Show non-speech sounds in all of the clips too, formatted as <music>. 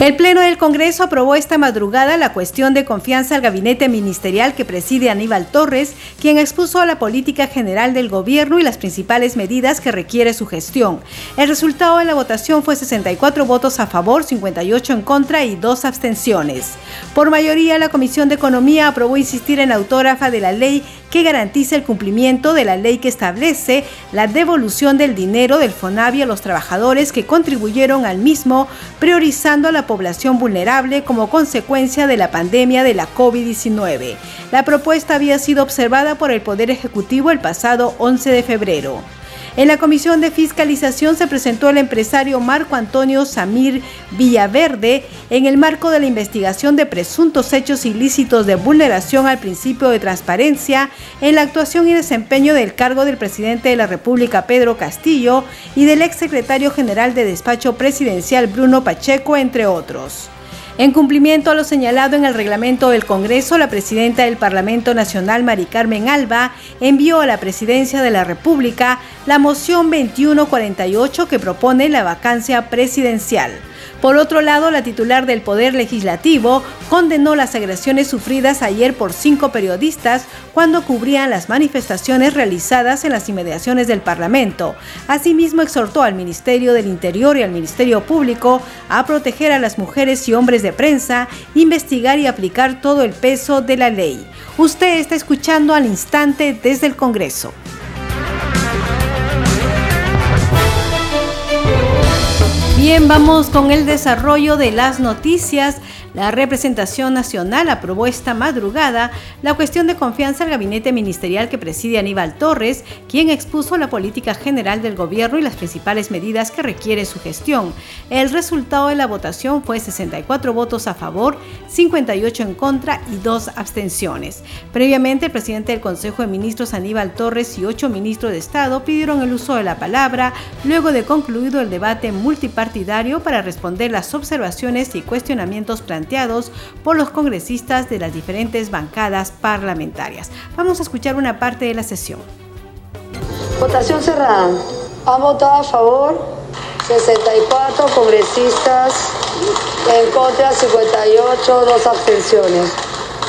El Pleno del Congreso aprobó esta madrugada la cuestión de confianza al gabinete ministerial que preside Aníbal Torres, quien expuso la política general del gobierno y las principales medidas que requiere su gestión. El resultado de la votación fue 64 votos a favor, 58 en contra y dos abstenciones. Por mayoría, la Comisión de Economía aprobó insistir en la autógrafa de la ley que garantiza el cumplimiento de la ley que establece la devolución del dinero del FONAVI a los trabajadores que contribuyeron al mismo, priorizando a la población vulnerable como consecuencia de la pandemia de la COVID-19. La propuesta había sido observada por el Poder Ejecutivo el pasado 11 de febrero. En la comisión de fiscalización se presentó el empresario Marco Antonio Samir Villaverde en el marco de la investigación de presuntos hechos ilícitos de vulneración al principio de transparencia en la actuación y desempeño del cargo del presidente de la República Pedro Castillo y del exsecretario general de despacho presidencial Bruno Pacheco, entre otros. En cumplimiento a lo señalado en el reglamento del Congreso, la presidenta del Parlamento Nacional, Mari Carmen Alba, envió a la Presidencia de la República la moción 2148 que propone la vacancia presidencial. Por otro lado, la titular del Poder Legislativo condenó las agresiones sufridas ayer por cinco periodistas cuando cubrían las manifestaciones realizadas en las inmediaciones del Parlamento. Asimismo, exhortó al Ministerio del Interior y al Ministerio Público a proteger a las mujeres y hombres de prensa, investigar y aplicar todo el peso de la ley. Usted está escuchando al instante desde el Congreso. Bien, vamos con el desarrollo de las noticias. La representación nacional aprobó esta madrugada la cuestión de confianza al gabinete ministerial que preside Aníbal Torres, quien expuso la política general del gobierno y las principales medidas que requiere su gestión. El resultado de la votación fue 64 votos a favor, 58 en contra y dos abstenciones. Previamente, el presidente del Consejo de Ministros Aníbal Torres y ocho ministros de Estado pidieron el uso de la palabra luego de concluido el debate multipartidario para responder las observaciones y cuestionamientos planteados por los congresistas de las diferentes bancadas parlamentarias. Vamos a escuchar una parte de la sesión. Votación cerrada. Han votado a favor 64 congresistas, en contra 58, dos abstenciones.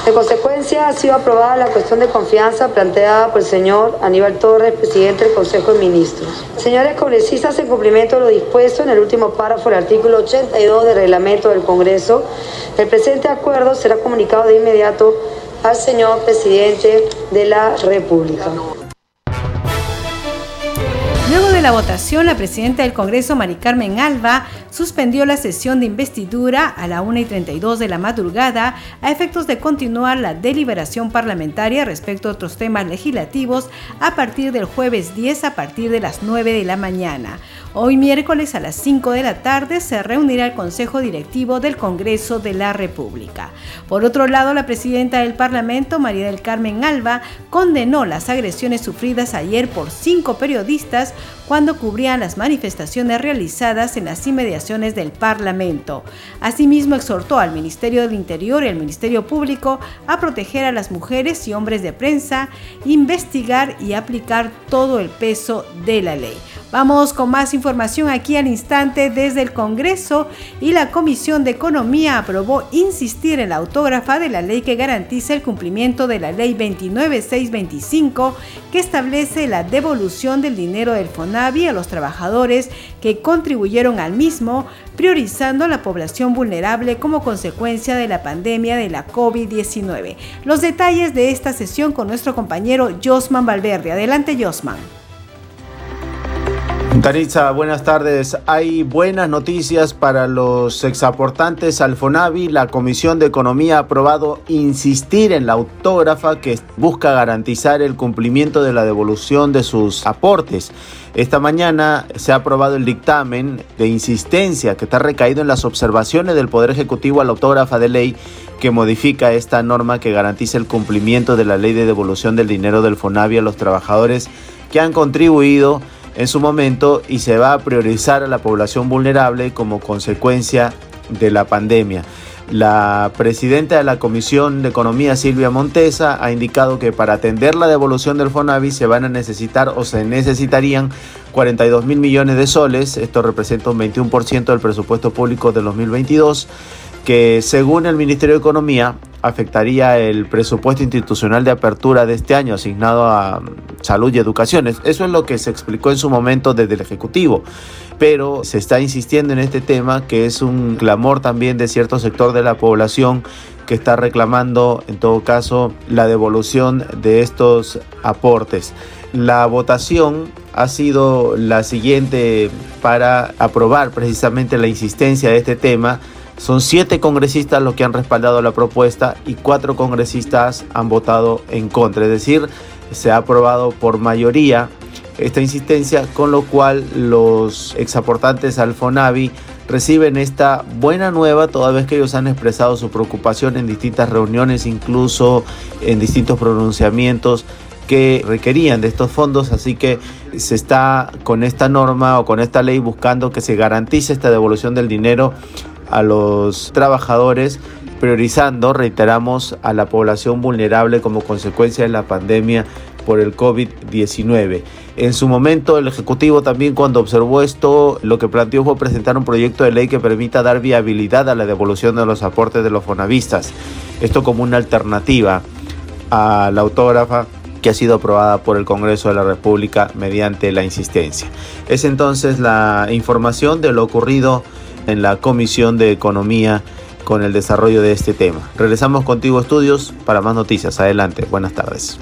En consecuencia, ha sido aprobada la cuestión de confianza planteada por el señor Aníbal Torres, presidente del Consejo de Ministros. Señores congresistas, en cumplimiento de lo dispuesto en el último párrafo del artículo 82 del reglamento del Congreso, el presente acuerdo será comunicado de inmediato al señor presidente de la República. Luego de la votación, la presidenta del Congreso, Mari Carmen Alba, suspendió la sesión de investidura a la 1 y 32 de la madrugada a efectos de continuar la deliberación parlamentaria respecto a otros temas legislativos a partir del jueves 10 a partir de las 9 de la mañana. Hoy miércoles a las 5 de la tarde se reunirá el Consejo Directivo del Congreso de la República. Por otro lado, la presidenta del Parlamento, María del Carmen Alba, condenó las agresiones sufridas ayer por cinco periodistas cuando cubrían las manifestaciones realizadas en las inmediaciones del Parlamento. Asimismo, exhortó al Ministerio del Interior y al Ministerio Público a proteger a las mujeres y hombres de prensa, investigar y aplicar todo el peso de la ley. Vamos con más información aquí al instante desde el Congreso y la Comisión de Economía aprobó insistir en la autógrafa de la ley que garantiza el cumplimiento de la ley 29625 que establece la devolución del dinero del A los trabajadores que contribuyeron al mismo, priorizando a la población vulnerable como consecuencia de la pandemia de la COVID-19. Los detalles de esta sesión con nuestro compañero Josman Valverde. Adelante, Josman. Taritza, buenas tardes. Hay buenas noticias para los exaportantes al FONAVI. La Comisión de Economía ha aprobado insistir en la autógrafa que busca garantizar el cumplimiento de la devolución de sus aportes. Esta mañana se ha aprobado el dictamen de insistencia que está recaído en las observaciones del Poder Ejecutivo a la autógrafa de ley que modifica esta norma que garantiza el cumplimiento de la ley de devolución del dinero del FONAVI a los trabajadores que han contribuido en su momento y se va a priorizar a la población vulnerable como consecuencia de la pandemia. La presidenta de la Comisión de Economía, Silvia Montesa, ha indicado que para atender la devolución del FONAVI se van a necesitar o se necesitarían 42 mil millones de soles. Esto representa un 21% del presupuesto público de 2022 que según el Ministerio de Economía afectaría el presupuesto institucional de apertura de este año asignado a salud y educación. Eso es lo que se explicó en su momento desde el Ejecutivo, pero se está insistiendo en este tema que es un clamor también de cierto sector de la población que está reclamando en todo caso la devolución de estos aportes. La votación ha sido la siguiente para aprobar precisamente la insistencia de este tema son siete congresistas los que han respaldado la propuesta y cuatro congresistas han votado en contra. Es decir, se ha aprobado por mayoría esta insistencia, con lo cual los exaportantes al FONAVI reciben esta buena nueva toda vez que ellos han expresado su preocupación en distintas reuniones, incluso en distintos pronunciamientos que requerían de estos fondos, así que se está con esta norma o con esta ley buscando que se garantice esta devolución del dinero a los trabajadores, priorizando, reiteramos, a la población vulnerable como consecuencia de la pandemia por el COVID-19. En su momento, el Ejecutivo también cuando observó esto, lo que planteó fue presentar un proyecto de ley que permita dar viabilidad a la devolución de los aportes de los fonavistas. Esto como una alternativa a la autógrafa que ha sido aprobada por el Congreso de la República mediante la insistencia. Es entonces la información de lo ocurrido en la Comisión de Economía con el desarrollo de este tema. Regresamos contigo estudios para más noticias. Adelante, buenas tardes.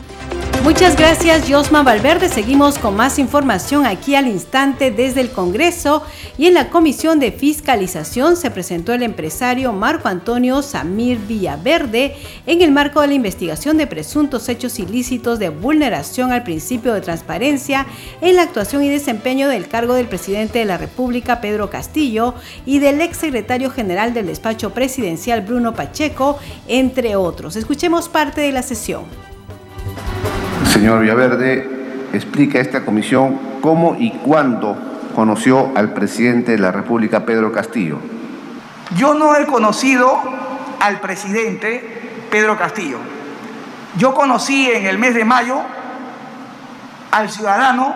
Muchas gracias, Josma Valverde. Seguimos con más información aquí al instante desde el Congreso y en la Comisión de Fiscalización se presentó el empresario Marco Antonio Samir Villaverde en el marco de la investigación de presuntos hechos ilícitos de vulneración al principio de transparencia en la actuación y desempeño del cargo del presidente de la República, Pedro Castillo, y del exsecretario general del despacho presidencial, Bruno Pacheco, entre otros. Escuchemos parte de la sesión señor Villaverde explica a esta comisión cómo y cuándo conoció al presidente de la República, Pedro Castillo. Yo no he conocido al presidente Pedro Castillo. Yo conocí en el mes de mayo al ciudadano,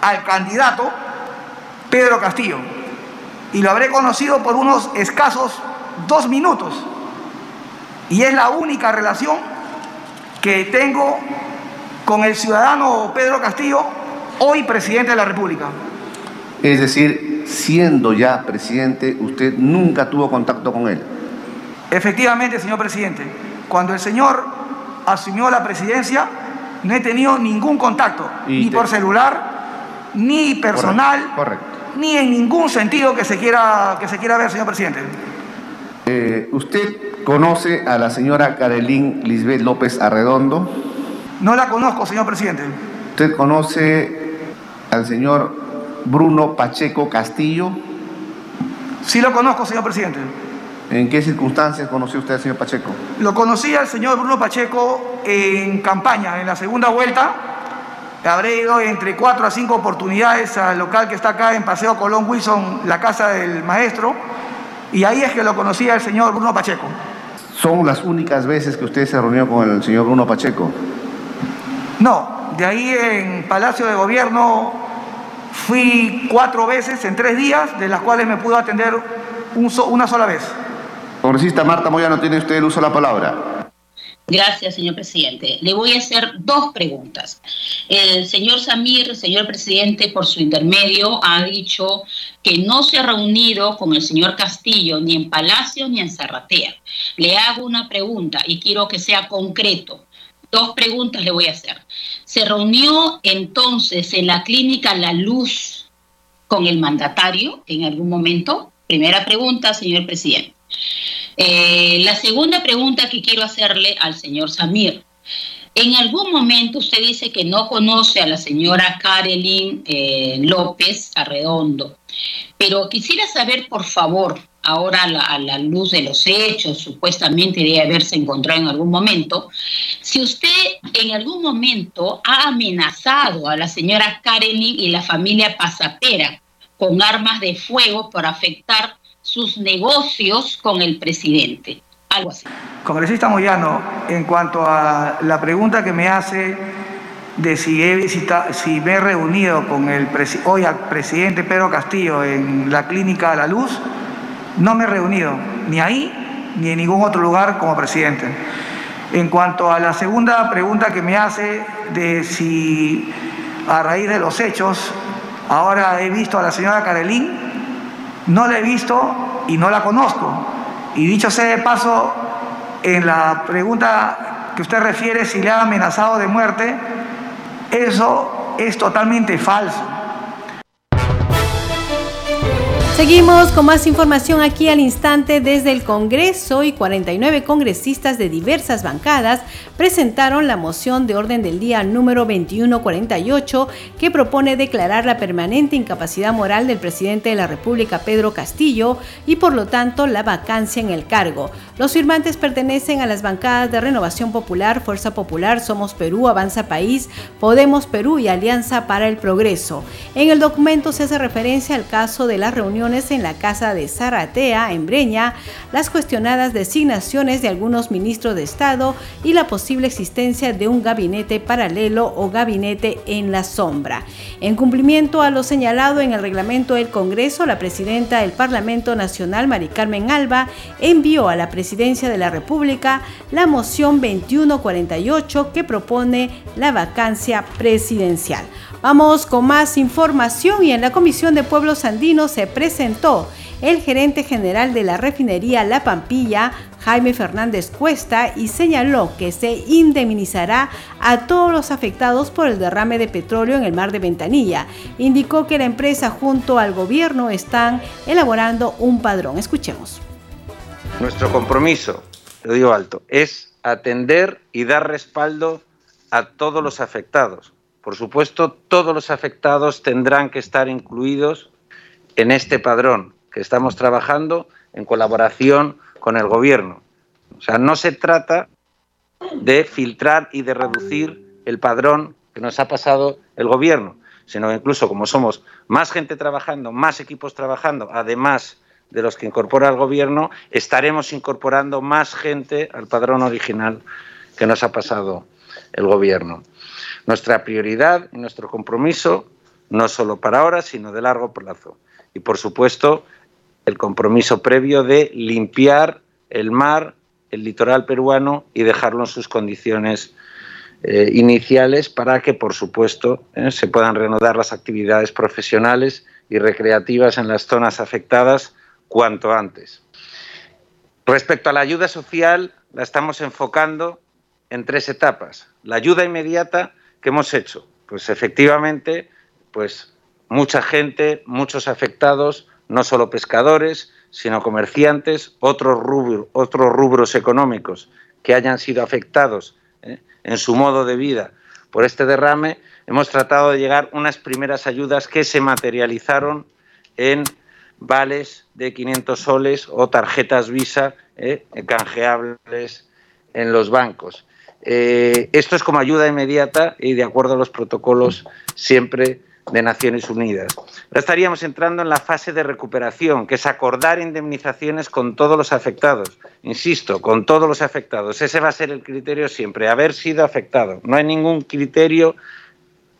al candidato Pedro Castillo. Y lo habré conocido por unos escasos dos minutos. Y es la única relación que tengo con el ciudadano Pedro Castillo, hoy presidente de la República. Es decir, siendo ya presidente, usted nunca tuvo contacto con él. Efectivamente, señor presidente, cuando el señor asumió la presidencia, no he tenido ningún contacto, ni por celular, ni personal, ni en ningún sentido que se quiera, que se quiera ver, señor presidente. Eh, ¿Usted conoce a la señora Carolín Lisbeth López Arredondo? No la conozco, señor presidente. ¿Usted conoce al señor Bruno Pacheco Castillo? Sí lo conozco, señor presidente. ¿En qué circunstancias conoció usted al señor Pacheco? Lo conocí al señor Bruno Pacheco en campaña, en la segunda vuelta. Habré ido entre cuatro a cinco oportunidades al local que está acá en Paseo Colón Wilson, la casa del maestro, y ahí es que lo conocí al señor Bruno Pacheco. ¿Son las únicas veces que usted se reunió con el señor Bruno Pacheco? No, de ahí en Palacio de Gobierno fui cuatro veces en tres días, de las cuales me pudo atender una sola vez. Congresista Marta Moyano, tiene usted el uso de la palabra. Gracias, señor presidente. Le voy a hacer dos preguntas. El señor Samir, señor presidente, por su intermedio, ha dicho que no se ha reunido con el señor Castillo ni en Palacio ni en Zarratea. Le hago una pregunta y quiero que sea concreto. Dos preguntas le voy a hacer. ¿Se reunió entonces en la clínica La Luz con el mandatario en algún momento? Primera pregunta, señor presidente. Eh, la segunda pregunta que quiero hacerle al señor Samir. En algún momento usted dice que no conoce a la señora Karelin eh, López Arredondo, pero quisiera saber, por favor, ahora a la, luz de los hechos, supuestamente debe haberse encontrado en algún momento, si usted en algún momento ha amenazado a la señora Karelin y la familia Pasapera con armas de fuego por afectar sus negocios con el presidente. Algo así. Congresista Moyano, en cuanto a la pregunta que me hace de si, he visitado, si me he reunido con el hoy al presidente Pedro Castillo en la clínica La Luz, no me he reunido ni ahí ni en ningún otro lugar como presidente. En cuanto a la segunda pregunta que me hace de si a raíz de los hechos ahora he visto a la señora Carelín, no la he visto y no la conozco. Y dicho sea de paso, en la pregunta que usted refiere, si le ha amenazado de muerte, eso es totalmente falso. Seguimos con más información aquí al instante desde el Congreso y 49 congresistas de diversas bancadas presentaron la moción de orden del día número 2148 que propone declarar la permanente incapacidad moral del presidente de la República Pedro Castillo y por lo tanto la vacancia en el cargo. Los firmantes pertenecen a las bancadas de Renovación Popular, Fuerza Popular, Somos Perú, Avanza País, Podemos Perú y Alianza para el Progreso. En el documento se hace referencia al caso de las en la casa de Zaratea, en Breña, las cuestionadas designaciones de algunos ministros de Estado y la posible existencia de un gabinete paralelo o gabinete en la sombra. En cumplimiento a lo señalado en el reglamento del Congreso, la presidenta del Parlamento Nacional, Mari Carmen Alba, envió a la presidencia de la República la moción 2148 que propone la vacancia presidencial. Vamos con más información y en la Comisión de Pueblos Andinos se presentó el gerente general de la refinería La Pampilla, Jaime Fernández Cuesta, y señaló que se indemnizará a todos los afectados por el derrame de petróleo en el mar de Ventanilla. Indicó que la empresa junto al gobierno están elaborando un padrón. Escuchemos. Nuestro compromiso, lo digo alto, es atender y dar respaldo a todos los afectados por supuesto, todos los afectados tendrán que estar incluidos en este padrón que estamos trabajando en colaboración con el Gobierno. O sea, no se trata de filtrar y de reducir el padrón que nos ha pasado el Gobierno, sino incluso como somos más gente trabajando, más equipos trabajando, además de los que incorpora el Gobierno, estaremos incorporando más gente al padrón original que nos ha pasado el Gobierno. Nuestra prioridad y nuestro compromiso, no solo para ahora, sino de largo plazo. Y, por supuesto, el compromiso previo de limpiar el mar, el litoral peruano y dejarlo en sus condiciones eh, iniciales para que, por supuesto, eh, se puedan reanudar las actividades profesionales y recreativas en las zonas afectadas cuanto antes. Respecto a la ayuda social, la estamos enfocando en tres etapas. La ayuda inmediata ¿Qué hemos hecho? Pues efectivamente, pues mucha gente, muchos afectados, no solo pescadores, sino comerciantes, otros, rubros económicos que hayan sido afectados ¿eh? en su modo de vida por este derrame, hemos tratado de llegar unas primeras ayudas que se materializaron en vales de 500 soles o tarjetas Visa ¿eh? canjeables en los bancos. Eh, esto es como ayuda inmediata y de acuerdo a los protocolos siempre de Naciones Unidas. Ahora estaríamos entrando en la fase de recuperación, que es acordar indemnizaciones con todos los afectados. Insisto, con todos los afectados. Ese va a ser el criterio siempre, haber sido afectado. No hay ningún criterio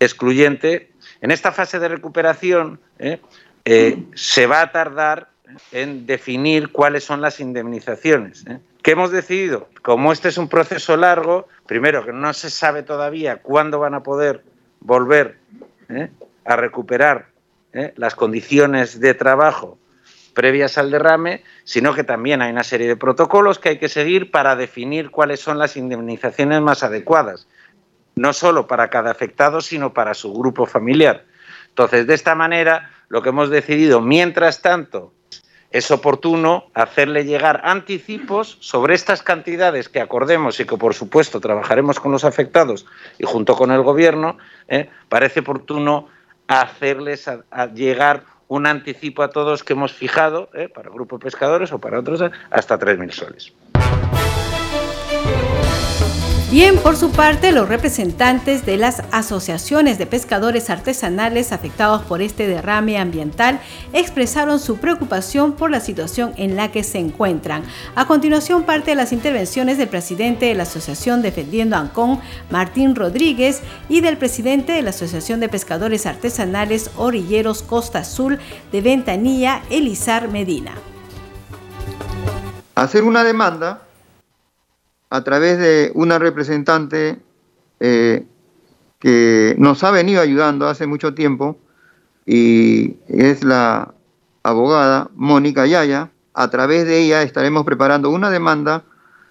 excluyente. En esta fase de recuperación ¿eh? Eh, se va a tardar en definir cuáles son las indemnizaciones. ¿Qué hemos decidido? Como este es un proceso largo, primero que no se sabe todavía cuándo van a poder volver ¿eh? a recuperar ¿eh? las condiciones de trabajo previas al derrame, sino que también hay una serie de protocolos que hay que seguir para definir cuáles son las indemnizaciones más adecuadas, no solo para cada afectado, sino para su grupo familiar. Entonces, de esta manera lo que hemos decidido, mientras tanto, es oportuno hacerle llegar anticipos sobre estas cantidades que acordemos y que, por supuesto, trabajaremos con los afectados y junto con el Gobierno, ¿eh? parece oportuno hacerles llegar un anticipo a todos que hemos fijado, ¿eh? para el grupo pescadores o para otros, hasta 3.000 soles. Bien, por su parte, los representantes de las asociaciones de pescadores artesanales afectados por este derrame ambiental expresaron su preocupación por la situación en la que se encuentran. A continuación, parte de las intervenciones del presidente de la Asociación Defendiendo Ancón, Martín Rodríguez, y del presidente de la Asociación de Pescadores Artesanales Orilleros Costa Azul de Ventanilla, Elizar Medina. Hacer una demanda a través de una representante eh, que nos ha venido ayudando hace mucho tiempo y es la abogada Mónica Yaya. A través de ella estaremos preparando una demanda,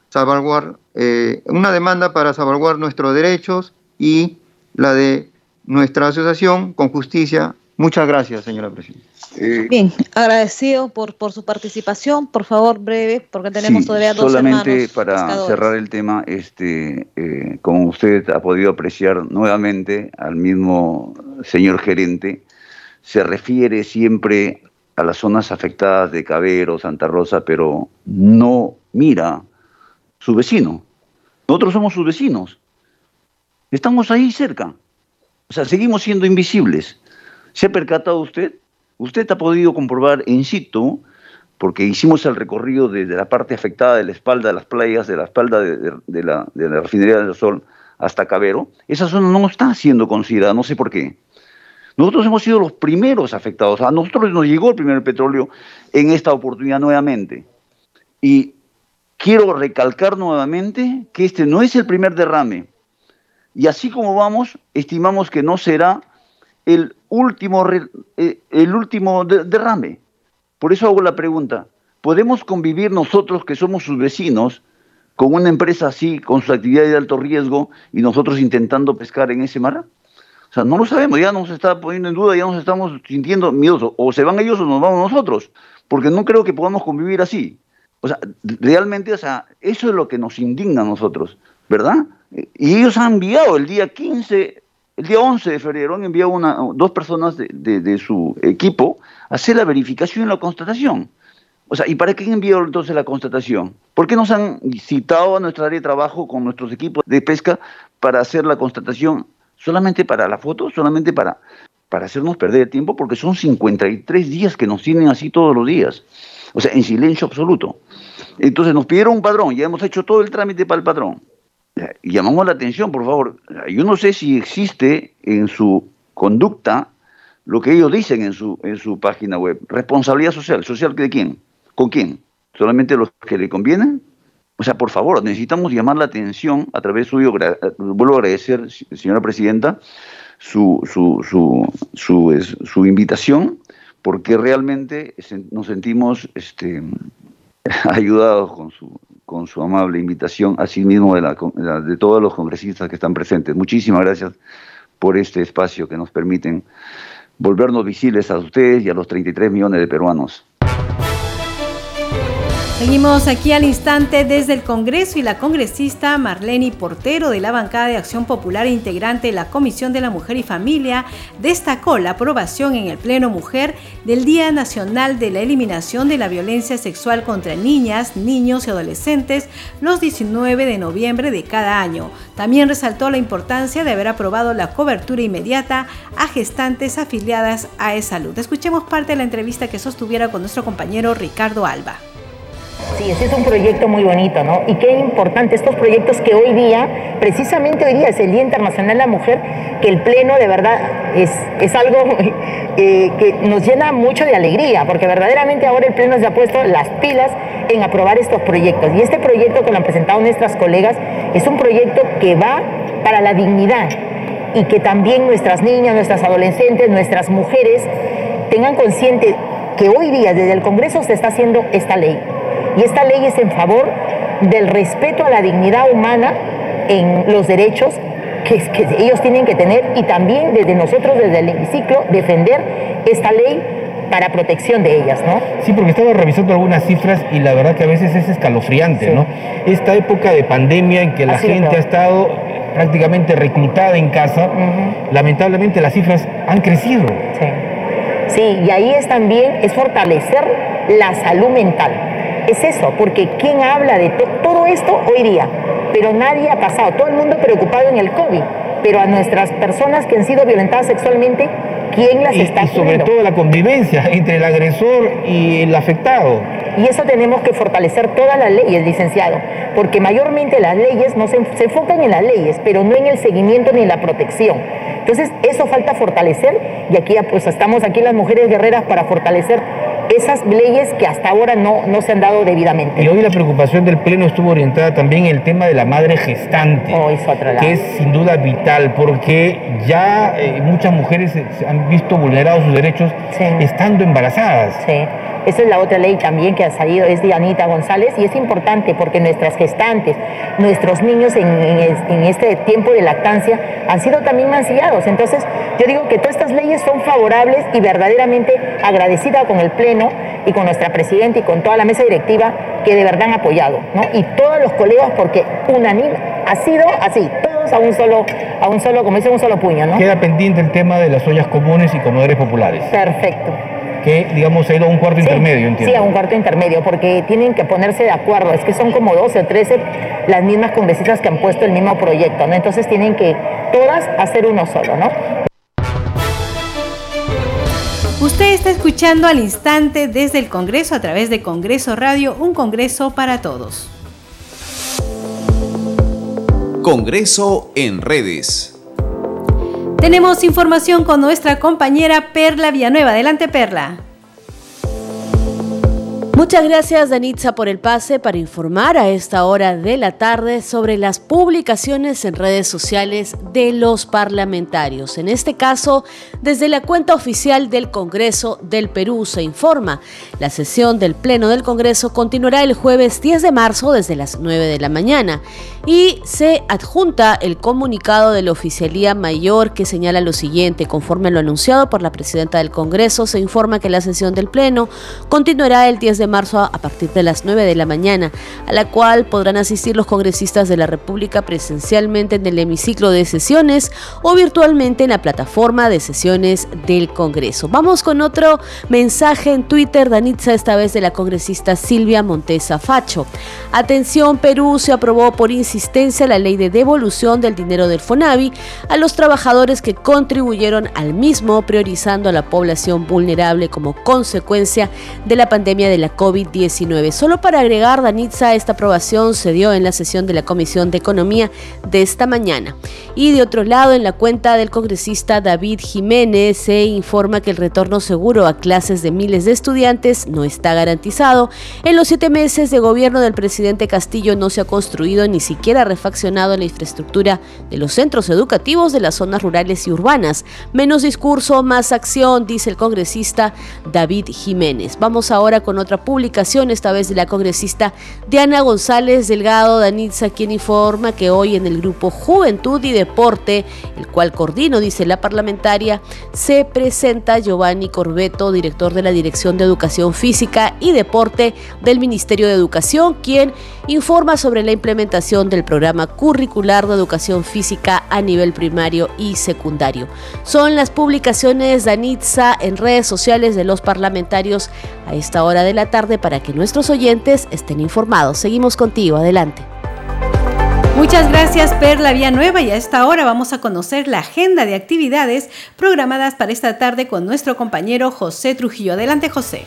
salvaguard, eh, una demanda para salvaguardar nuestros derechos y la de nuestra asociación con justicia. Muchas gracias, señora Presidenta. Eh, Bien, agradecido por, por su participación. Por favor, breve, porque tenemos todavía dos Solamente para cerrar el tema, este, eh, como usted ha podido apreciar nuevamente al mismo señor gerente, se refiere siempre a las zonas afectadas de Cabero, Santa Rosa, pero no mira su vecino. Nosotros somos sus vecinos. Estamos ahí cerca. O sea, seguimos siendo invisibles. ¿Se ha percatado usted? Usted ha podido comprobar in situ, porque hicimos el recorrido desde la parte afectada de la espalda de las playas, de la espalda de, la, refinería del Sol hasta Cabero, esa zona no está siendo considerada, no sé por qué. Nosotros hemos sido los primeros afectados, a nosotros nos llegó el primer petróleo en esta oportunidad nuevamente. Y quiero recalcar nuevamente que este no es el primer derrame. Y así como vamos, estimamos que no será el último, eh, el último derrame. Por eso hago la pregunta, ¿podemos convivir nosotros que somos sus vecinos con una empresa así, con su actividad de alto riesgo y nosotros intentando pescar en ese mar? O sea, no lo sabemos, ya nos está poniendo en duda, ya nos estamos sintiendo miedosos. O se van ellos o nos vamos nosotros, porque no creo que podamos convivir así. O sea, realmente, o sea, eso es lo que nos indigna a nosotros, ¿verdad? Y ellos han enviado el día 15 el día 11 de febrero han enviado una, dos personas de, su equipo a hacer la verificación y la constatación. O sea, ¿y para qué han enviado entonces la constatación? ¿Por qué nos han citado a nuestra área de trabajo con nuestros equipos de pesca para hacer la constatación? ¿Solamente para la foto? ¿Solamente para, para hacernos perder tiempo? Porque son 53 días que nos tienen así todos los días. O sea, en silencio absoluto. Entonces nos pidieron un padrón, ya hemos hecho todo el trámite para el padrón llamamos la atención, por favor. Yo no sé si existe en su conducta lo que ellos dicen en su, en su página web. Responsabilidad social. ¿Social de quién? ¿Con quién? ¿Solamente los que le convienen? O sea, por favor, necesitamos llamar la atención a través suyo. Vuelvo a agradecer, señora presidenta, su, su, su, su, invitación, porque realmente nos sentimos este, <laughs> ayudados con su, con su amable invitación, así mismo de, de todos los congresistas que están presentes. Muchísimas gracias por este espacio que nos permiten volvernos visibles a ustedes y a los 33 millones de peruanos. Seguimos aquí al instante desde el Congreso y la congresista Marlene Portero de la bancada de Acción Popular integrante de la Comisión de la Mujer y Familia destacó la aprobación en el Pleno Mujer del Día Nacional de la Eliminación de la Violencia Sexual contra Niñas, Niños y Adolescentes los 19 de noviembre de cada año. También resaltó la importancia de haber aprobado la cobertura inmediata a gestantes afiliadas a E-Salud. Escuchemos parte de la entrevista que sostuviera con nuestro compañero Ricardo Alba. Sí, ese es un proyecto muy bonito, ¿no? Y qué importante estos proyectos que hoy día, precisamente hoy día es el Día Internacional de la Mujer, que el Pleno de verdad es, es algo <laughs> eh, que nos llena mucho de alegría, porque verdaderamente ahora el Pleno se ha puesto las pilas en aprobar estos proyectos. Y este proyecto que lo han presentado nuestras colegas es un proyecto que va para la dignidad y que también nuestras niñas, nuestras adolescentes, nuestras mujeres tengan consciente que hoy día desde el Congreso se está haciendo esta ley y esta ley es en favor del respeto a la dignidad humana en los derechos que, que ellos tienen que tener y también desde nosotros, desde el hemiciclo, defender esta ley para protección de ellas, ¿no? Sí, porque estaba revisando algunas cifras y la verdad que a veces es escalofriante, ¿no? Esta época de pandemia en que la gente ha estado prácticamente reclutada en casa, lamentablemente las cifras han crecido. Sí. Sí, y ahí es también, es fortalecer la salud mental. Es eso, porque ¿quién habla de todo esto hoy día? Pero nadie ha pasado, todo el mundo preocupado en el COVID, pero a nuestras personas que han sido violentadas sexualmente, ¿quién las está Y sobre todo la convivencia entre el agresor y el afectado. Y eso tenemos que fortalecer todas las leyes, licenciado, porque mayormente las leyes no se, se, enfocan en las leyes, pero no en el seguimiento ni en la protección. Entonces, eso falta fortalecer y aquí pues estamos aquí las mujeres guerreras para fortalecer esas leyes que hasta ahora no, no se han dado debidamente. Y hoy la preocupación del Pleno estuvo orientada también en el tema de la madre gestante, oh, eso que es sin duda vital porque ya eh, muchas mujeres han visto vulnerados sus derechos estando embarazadas. Sí. Esa es la otra ley también que ha salido, es de Anita González y es importante porque nuestras gestantes, nuestros niños en, en, este tiempo de lactancia han sido también mancillados. Entonces, yo digo que todas estas leyes son favorables y verdaderamente agradecida con el Pleno y con nuestra presidenta y con toda la mesa directiva que de verdad han apoyado, ¿no? Y todos los colegas porque unánime ha sido así, todos a un solo, a un solo, como dice, un solo puño, ¿no? Queda pendiente el tema de las ollas comunes y comedores populares. Perfecto que, digamos, ha ido a un cuarto intermedio, entiendo. Sí, a un cuarto intermedio, porque tienen que ponerse de acuerdo. Es que son como 12 o 13 las mismas congresistas que han puesto el mismo proyecto, ¿no? Entonces tienen que todas hacer uno solo, ¿no? Usted está escuchando al instante desde el Congreso a través de Congreso Radio, un Congreso para todos. Congreso en redes. Tenemos información con nuestra compañera Perla Villanueva. Adelante, Perla. Muchas gracias, Danitza, por el pase para informar a esta hora de la tarde sobre las publicaciones en redes sociales de los parlamentarios. En este caso, desde la cuenta oficial del Congreso del Perú se informa. La sesión del Pleno del Congreso continuará el jueves 10 de marzo desde las 9 de la mañana y se adjunta el comunicado de la Oficialía Mayor que señala lo siguiente. Conforme lo anunciado por la presidenta del Congreso, se informa que la sesión del Pleno continuará el 10 de marzo a partir de las 9 de la mañana, a la cual podrán asistir los congresistas de la República presencialmente en el hemiciclo de sesiones o virtualmente en la plataforma de sesiones del Congreso. Vamos con otro mensaje en Twitter, Danitza, esta vez de la congresista Silvia Montesa Facho. Atención, Perú se aprobó por insistencia la ley de devolución del dinero del FONAVI a los trabajadores que contribuyeron al mismo, priorizando a la población vulnerable como consecuencia de la pandemia de la COVID-19. Solo para agregar, Danitza, esta aprobación se dio en la sesión de la Comisión de Economía de esta mañana. Y de otro lado, en la cuenta del congresista David Jiménez se informa que el retorno seguro a clases de miles de estudiantes no está garantizado. En los siete meses de gobierno del presidente Castillo no se ha construido ni siquiera refaccionado la infraestructura de los centros educativos de las zonas rurales y urbanas. Menos discurso, más acción, dice el congresista David Jiménez. Vamos ahora con otra publicación, esta vez de la congresista Diana González Delgado Danitza, quien informa que hoy en el grupo Juventud y Deporte, el cual coordino, dice la parlamentaria, se presenta Giovanni Corbeto, director de la Dirección de Educación Física y Deporte del Ministerio de Educación, quien informa sobre la implementación del programa curricular de educación física a nivel primario y secundario. Son las publicaciones Danitza en redes sociales de los parlamentarios a esta hora de la tarde para que nuestros oyentes estén informados. Seguimos contigo, adelante. Muchas gracias Perla Nueva y a esta hora vamos a conocer la agenda de actividades programadas para esta tarde con nuestro compañero José Trujillo. Adelante José.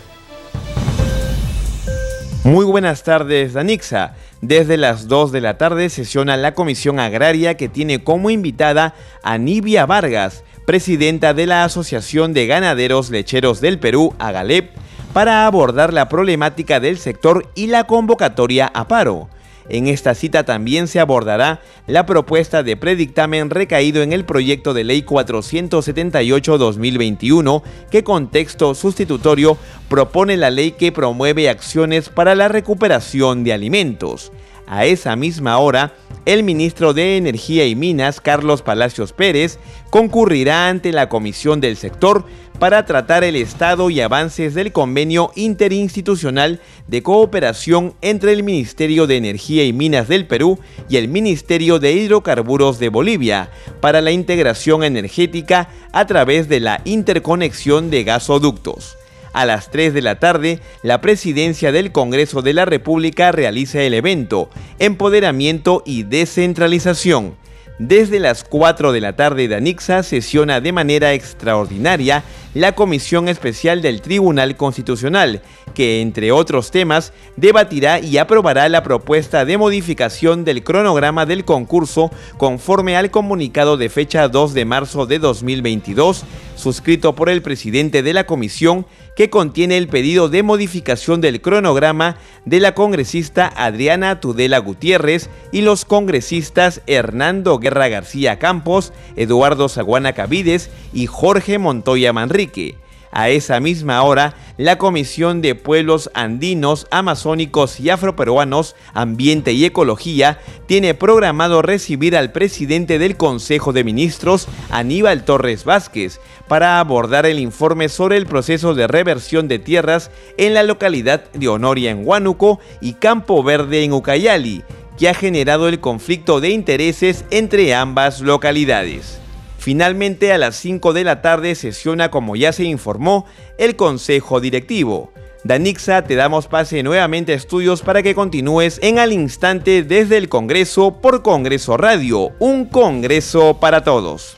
Muy buenas tardes, Danixa. Desde las 2 de la tarde sesiona la Comisión Agraria que tiene como invitada a Nibia Vargas, presidenta de la Asociación de Ganaderos Lecheros del Perú, Agalep, para abordar la problemática del sector y la convocatoria a paro. En esta cita también se abordará la propuesta de predictamen recaído en el proyecto de ley 478-2021 que con texto sustitutorio propone la ley que promueve acciones para la recuperación de alimentos. A esa misma hora, el ministro de Energía y Minas, Carlos Palacios Pérez, concurrirá ante la comisión del sector para tratar el estado y avances del convenio interinstitucional de cooperación entre el Ministerio de Energía y Minas del Perú y el Ministerio de Hidrocarburos de Bolivia para la integración energética a través de la interconexión de gasoductos. A las 3 de la tarde, la presidencia del Congreso de la República realiza el evento Empoderamiento y Descentralización. Desde las 4 de la tarde, Danixa sesiona de manera extraordinaria la Comisión Especial del Tribunal Constitucional, que entre otros temas debatirá y aprobará la propuesta de modificación del cronograma del concurso conforme al comunicado de fecha 2 de marzo de 2022, suscrito por el presidente de la comisión, que contiene el pedido de modificación del cronograma de la congresista Adriana Tudela Gutiérrez y los congresistas Hernando Guerra García Campos, Eduardo Zaguana Cavides y Jorge Montoya Manrique. A esa misma hora, la Comisión de Pueblos Andinos, Amazónicos y Afroperuanos, Ambiente y Ecología, tiene programado recibir al presidente del Consejo de Ministros, Aníbal Torres Vázquez, para abordar el informe sobre el proceso de reversión de tierras en la localidad de Honoria en Huánuco y Campo Verde en Ucayali, que ha generado el conflicto de intereses entre ambas localidades. Finalmente, a las 5 de la tarde sesiona, como ya se informó, el Consejo Directivo. Danixa, te damos pase nuevamente a estudios para que continúes en al instante desde el Congreso por Congreso Radio, un Congreso para todos.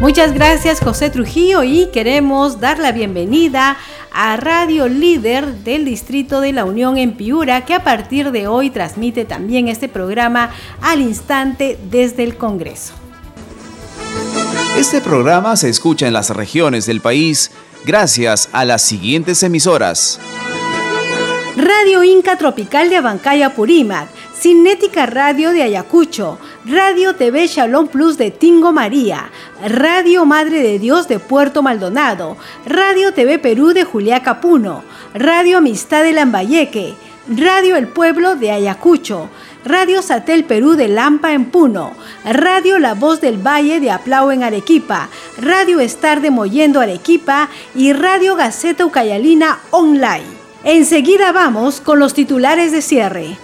Muchas gracias José Trujillo y queremos dar la bienvenida a Radio Líder del Distrito de la Unión en Piura, que a partir de hoy transmite también este programa al instante desde el Congreso. Este programa se escucha en las regiones del país gracias a las siguientes emisoras. Radio Inca Tropical de Abancaya Purímac, Cinética Radio de Ayacucho, Radio TV Shalom Plus de Tingo María, Radio Madre de Dios de Puerto Maldonado, Radio TV Perú de Juliaca Puno, Radio Amistad de Lambayeque, Radio El Pueblo de Ayacucho, Radio Satel Perú de Lampa en Puno, Radio La Voz del Valle de Aplau en Arequipa, Radio Estar de Moyendo Arequipa y Radio Gaceta Ucayalina Online. Enseguida vamos con los titulares de cierre.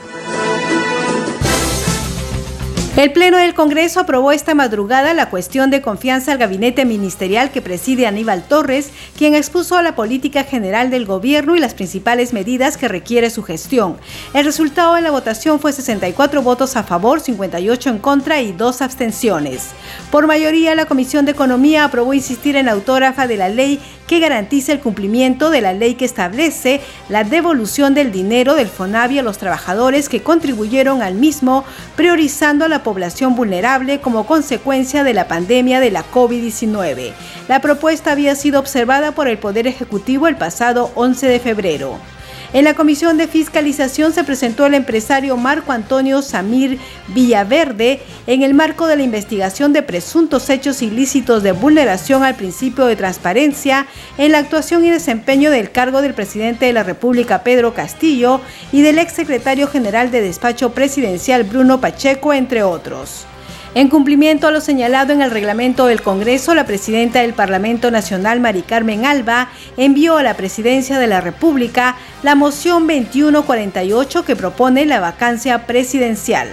El Pleno del Congreso aprobó esta madrugada la cuestión de confianza al gabinete ministerial que preside Aníbal Torres, quien expuso la política general del gobierno y las principales medidas que requiere su gestión. El resultado de la votación fue 64 votos a favor, 58 en contra y dos abstenciones. Por mayoría, la Comisión de Economía aprobó insistir en la autógrafa de la ley que garantiza el cumplimiento de la ley que establece la devolución del dinero del FONAVI a los trabajadores que contribuyeron al mismo, priorizando a la población vulnerable como consecuencia de la pandemia de la COVID-19. La propuesta había sido observada por el Poder Ejecutivo el pasado 11 de febrero. En la comisión de fiscalización se presentó el empresario Marco Antonio Samir Villaverde en el marco de la investigación de presuntos hechos ilícitos de vulneración al principio de transparencia en la actuación y desempeño del cargo del presidente de la República Pedro Castillo y del exsecretario general de despacho presidencial Bruno Pacheco, entre otros. En cumplimiento a lo señalado en el reglamento del Congreso, la presidenta del Parlamento Nacional, Mari Carmen Alba, envió a la Presidencia de la República la moción 2148 que propone la vacancia presidencial.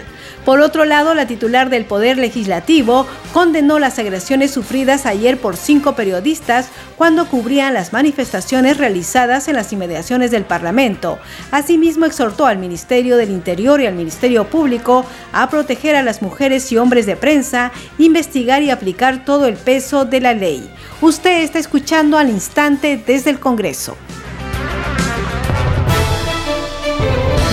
Por otro lado, la titular del Poder Legislativo condenó las agresiones sufridas ayer por cinco periodistas cuando cubrían las manifestaciones realizadas en las inmediaciones del Parlamento. Asimismo, exhortó al Ministerio del Interior y al Ministerio Público a proteger a las mujeres y hombres de prensa, investigar y aplicar todo el peso de la ley. Usted está escuchando al instante desde el Congreso.